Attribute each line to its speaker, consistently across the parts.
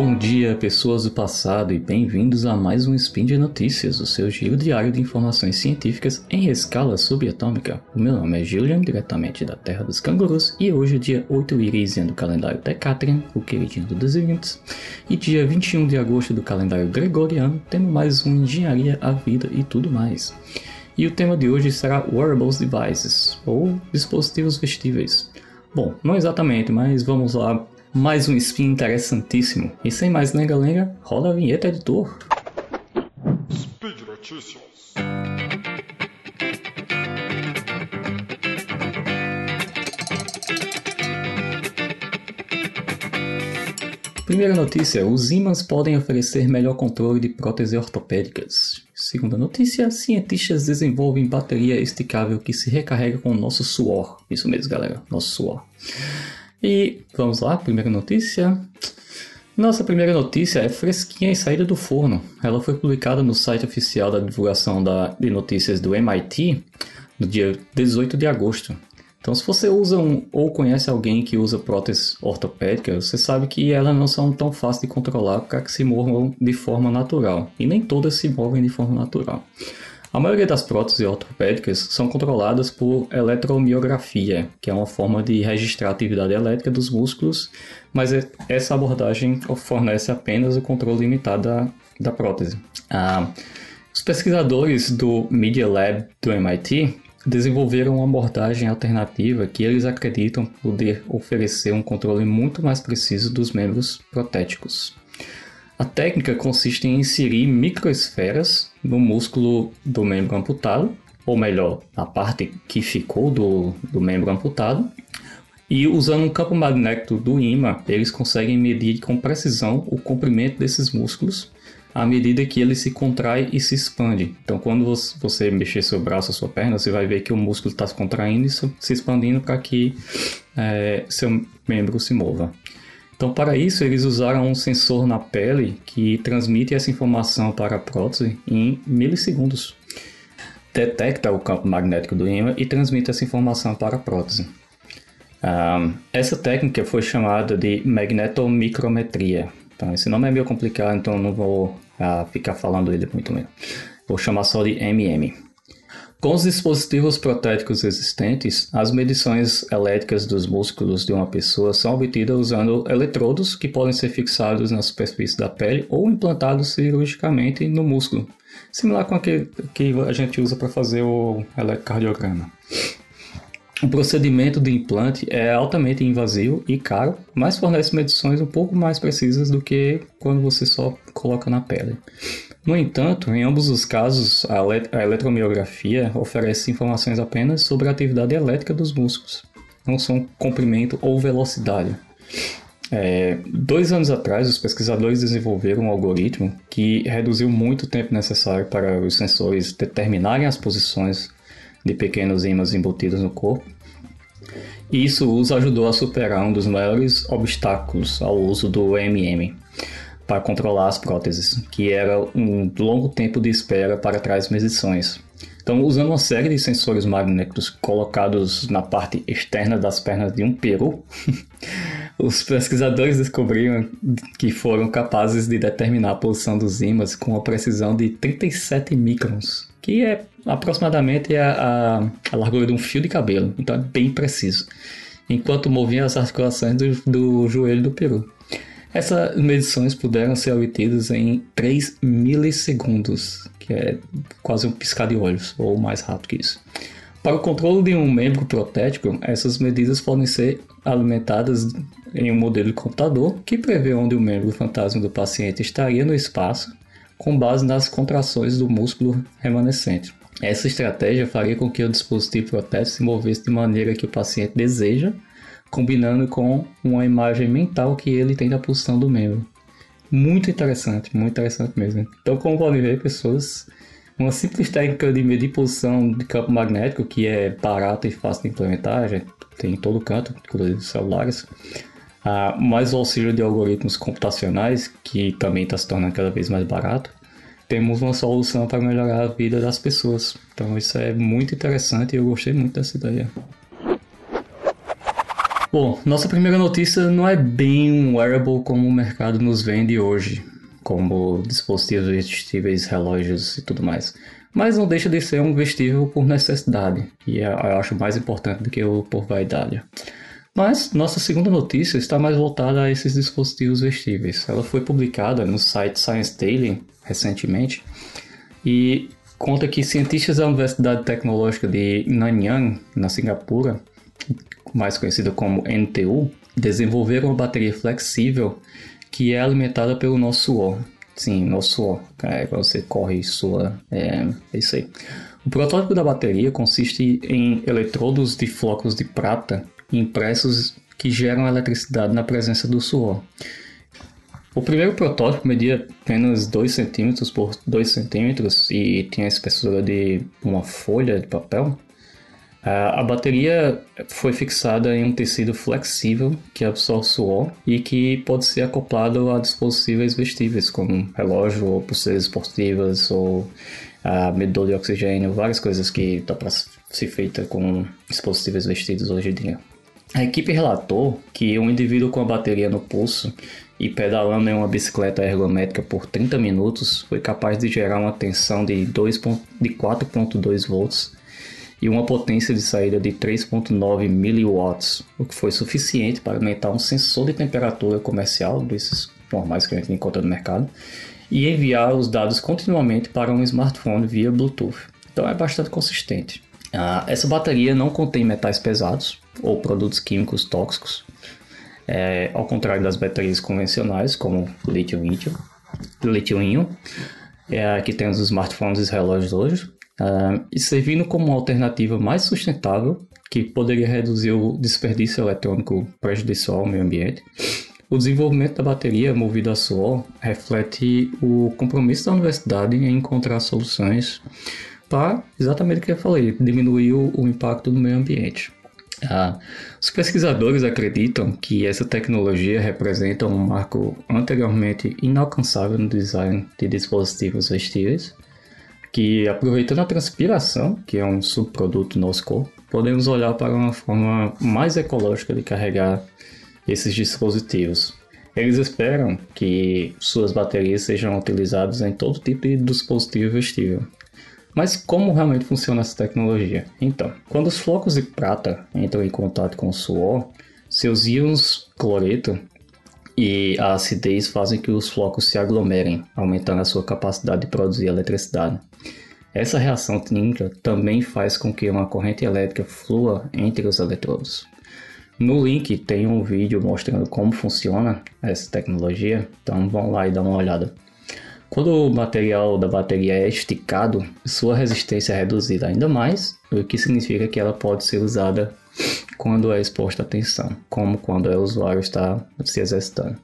Speaker 1: Bom dia, pessoas do passado, e bem-vindos a mais um Spin de Notícias, o seu giro diário de informações científicas em escala subatômica. O meu nome é Julian, diretamente da Terra dos Cangurus, e hoje é dia 8 Irisian do calendário Decatrian, o queridinho do Desviantes, e dia 21 de agosto do calendário Gregoriano, temos mais um Engenharia, a Vida e tudo mais. E o tema de hoje será Wearables Devices, ou dispositivos vestíveis. Bom, não exatamente, mas vamos lá mais um spin interessantíssimo. E sem mais lenga-lenga, roda a vinheta, editor. Speed Notícias. Primeira notícia: os ímãs podem oferecer melhor controle de próteses ortopédicas. Segunda notícia: cientistas desenvolvem bateria esticável que se recarrega com o nosso suor. Isso mesmo, galera, nosso suor. E vamos lá, primeira notícia. Nossa primeira notícia é fresquinha e saída do forno. Ela foi publicada no site oficial da divulgação da, de notícias do MIT no dia 18 de agosto. Então, se você usa um, ou conhece alguém que usa próteses ortopédicas, você sabe que elas não são tão fáceis de controlar para que se movam de forma natural. E nem todas se movem de forma natural. A maioria das próteses ortopédicas são controladas por eletromiografia, que é uma forma de registrar a atividade elétrica dos músculos, mas é, essa abordagem fornece apenas o controle limitado da, da prótese. Ah, os pesquisadores do Media Lab do MIT desenvolveram uma abordagem alternativa que eles acreditam poder oferecer um controle muito mais preciso dos membros protéticos. A técnica consiste em inserir microesferas no músculo do membro amputado, ou melhor, na parte que ficou do, do membro amputado, e usando um campo magnético do ímã, eles conseguem medir com precisão o comprimento desses músculos à medida que ele se contrai e se expande. Então, quando você mexer seu braço, sua perna, você vai ver que o músculo está se contraindo e se expandindo para que é, seu membro se mova. Então, para isso, eles usaram um sensor na pele que transmite essa informação para a prótese em milissegundos. Detecta o campo magnético do ímã e transmite essa informação para a prótese. Um, essa técnica foi chamada de magnetomicrometria. Então, esse nome é meio complicado, então não vou uh, ficar falando ele muito mesmo. Vou chamar só de MM. Com os dispositivos protéticos existentes, as medições elétricas dos músculos de uma pessoa são obtidas usando eletrodos que podem ser fixados na superfície da pele ou implantados cirurgicamente no músculo, similar com aquele que a gente usa para fazer o eletrocardiograma. O procedimento de implante é altamente invasivo e caro, mas fornece medições um pouco mais precisas do que quando você só coloca na pele. No entanto, em ambos os casos, a, a eletromiografia oferece informações apenas sobre a atividade elétrica dos músculos, não são comprimento ou velocidade. É, dois anos atrás, os pesquisadores desenvolveram um algoritmo que reduziu muito o tempo necessário para os sensores determinarem as posições de pequenos ímãs embutidos no corpo. E isso os ajudou a superar um dos maiores obstáculos ao uso do MM, para controlar as próteses, que era um longo tempo de espera para tais medições. Então, usando uma série de sensores magnéticos colocados na parte externa das pernas de um peru, os pesquisadores descobriram que foram capazes de determinar a posição dos ímãs com uma precisão de 37 microns, que é aproximadamente a, a, a largura de um fio de cabelo, então é bem preciso, enquanto moviam as articulações do, do joelho do peru. Essas medições puderam ser obtidas em 3 milissegundos, que é quase um piscar de olhos, ou mais rápido que isso. Para o controle de um membro protético, essas medidas podem ser alimentadas em um modelo de computador que prevê onde o membro fantasma do paciente estaria no espaço, com base nas contrações do músculo remanescente. Essa estratégia faria com que o dispositivo protético se movesse de maneira que o paciente deseja combinando com uma imagem mental que ele tem da posição do membro. Muito interessante, muito interessante mesmo. Então, como podem ver, pessoas, uma simples técnica de medir posição de campo magnético, que é barata e fácil de implementar, já tem em todo canto, inclusive celulares, ah, mais o auxílio de algoritmos computacionais, que também está se tornando cada vez mais barato, temos uma solução para melhorar a vida das pessoas. Então, isso é muito interessante e eu gostei muito dessa ideia. Bom, nossa primeira notícia não é bem um wearable como o mercado nos vende hoje, como dispositivos vestíveis, relógios e tudo mais. Mas não deixa de ser um vestível por necessidade, e é, eu acho mais importante do que o por vaidade. Mas nossa segunda notícia está mais voltada a esses dispositivos vestíveis. Ela foi publicada no site Science Daily recentemente e conta que cientistas da Universidade Tecnológica de Nanyang, na Singapura, mais conhecida como NTU, desenvolveram uma bateria flexível que é alimentada pelo nosso suor. Sim, nosso suor. É, quando você corre sua. É, é isso aí. O protótipo da bateria consiste em eletrodos de flocos de prata impressos que geram eletricidade na presença do suor. O primeiro protótipo media apenas 2 cm por 2 cm e tinha a espessura de uma folha de papel. A bateria foi fixada em um tecido flexível que absorve suor e que pode ser acoplado a dispositivos vestíveis, como relógio ou pulseiras esportivas ou medidor de oxigênio, várias coisas que dá para ser feita com dispositivos vestidos hoje em dia. A equipe relatou que um indivíduo com a bateria no pulso e pedalando em uma bicicleta ergométrica por 30 minutos foi capaz de gerar uma tensão de, de 4.2 volts e uma potência de saída de 3.9 miliwatts, o que foi suficiente para alimentar um sensor de temperatura comercial desses normais que a gente encontra no mercado e enviar os dados continuamente para um smartphone via Bluetooth. Então é bastante consistente. Ah, essa bateria não contém metais pesados ou produtos químicos tóxicos, é, ao contrário das baterias convencionais, como lítio-íon, lítio é, que tem os smartphones e relógios hoje, ah, e servindo como uma alternativa mais sustentável, que poderia reduzir o desperdício eletrônico prejudicial ao meio ambiente. O desenvolvimento da bateria movida a suor reflete o compromisso da universidade em encontrar soluções para exatamente o que eu falei, diminuir o impacto no meio ambiente. Ah, os pesquisadores acreditam que essa tecnologia representa um marco anteriormente inalcançável no design de dispositivos vestíveis, que aproveitando a transpiração, que é um subproduto do nosso corpo, podemos olhar para uma forma mais ecológica de carregar esses dispositivos. Eles esperam que suas baterias sejam utilizadas em todo tipo de dispositivo vestível, mas como realmente funciona essa tecnologia? Então, quando os flocos de prata entram em contato com o suor, seus íons cloreto e a acidez fazem que os flocos se aglomerem, aumentando a sua capacidade de produzir eletricidade. Essa reação química também faz com que uma corrente elétrica flua entre os eletrodos. No link tem um vídeo mostrando como funciona essa tecnologia, então vão lá e dá uma olhada. Quando o material da bateria é esticado, sua resistência é reduzida ainda mais, o que significa que ela pode ser usada quando é exposta à tensão, como quando o usuário está se exercitando.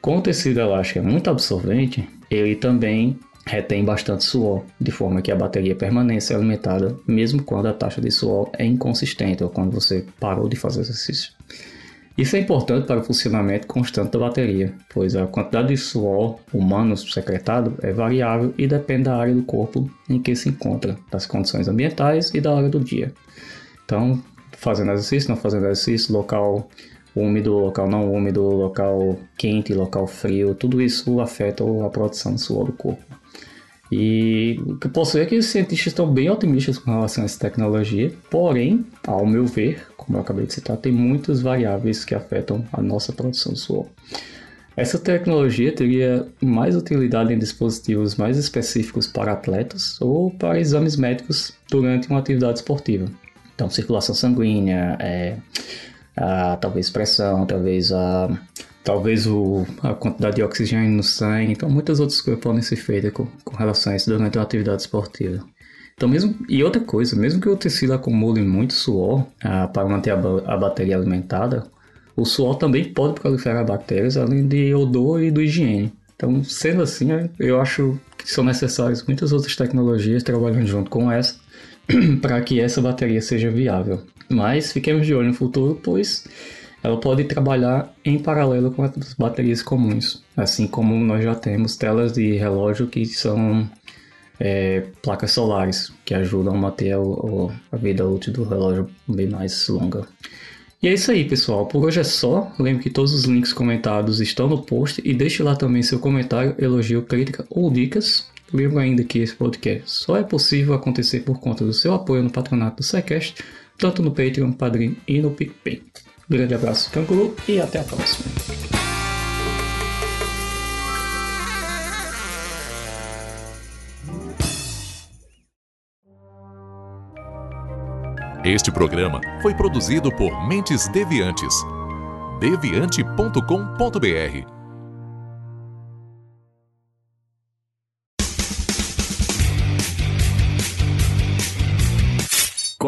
Speaker 1: Como o tecido elástico é muito absorvente, ele também retém bastante suor, de forma que a bateria permanece alimentada mesmo quando a taxa de suor é inconsistente ou quando você parou de fazer exercício. Isso é importante para o funcionamento constante da bateria, pois a quantidade de suor humano secretado é variável e depende da área do corpo em que se encontra, das condições ambientais e da hora do dia. Então, fazendo exercício, não fazendo exercício, local úmido, local não úmido, local quente, local frio, tudo isso afeta a produção de suor do corpo. E o que posso ver é que os cientistas estão bem otimistas com relação a essa tecnologia, porém, ao meu ver, como eu acabei de citar, tem muitas variáveis que afetam a nossa produção de suor. Essa tecnologia teria mais utilidade em dispositivos mais específicos para atletas ou para exames médicos durante uma atividade esportiva. Então, circulação sanguínea, é, a, talvez pressão, talvez a talvez o, a quantidade de oxigênio no sangue, então muitas outras coisas podem ser feitas com, com relação a isso durante uma atividade esportiva. Então mesmo e outra coisa, mesmo que o tecido acumule muito suor ah, para manter a, a, bateria alimentada, o suor também pode proliferar bactérias além de odor e do higiene. Então, sendo assim, eu acho que são necessárias muitas outras tecnologias trabalhando junto com essa para que essa bateria seja viável. Mas fiquemos de olho no futuro, pois ela pode trabalhar em paralelo com as baterias comuns, assim como nós já temos telas de relógio que são é, placas solares, que ajudam a manter o, a vida útil do relógio bem mais longa. E é isso aí, pessoal. Por hoje é só. Lembre que todos os links comentados estão no post e deixe lá também seu comentário, elogio, crítica ou dicas. Lembro ainda que esse podcast só é possível acontecer por conta do seu apoio no patronato do SciCast, tanto no Patreon, Padrim e no PicPay. Grande abraço, Canguru, e até a próxima.
Speaker 2: Este programa foi produzido por Mentes Deviantes. deviante.com.br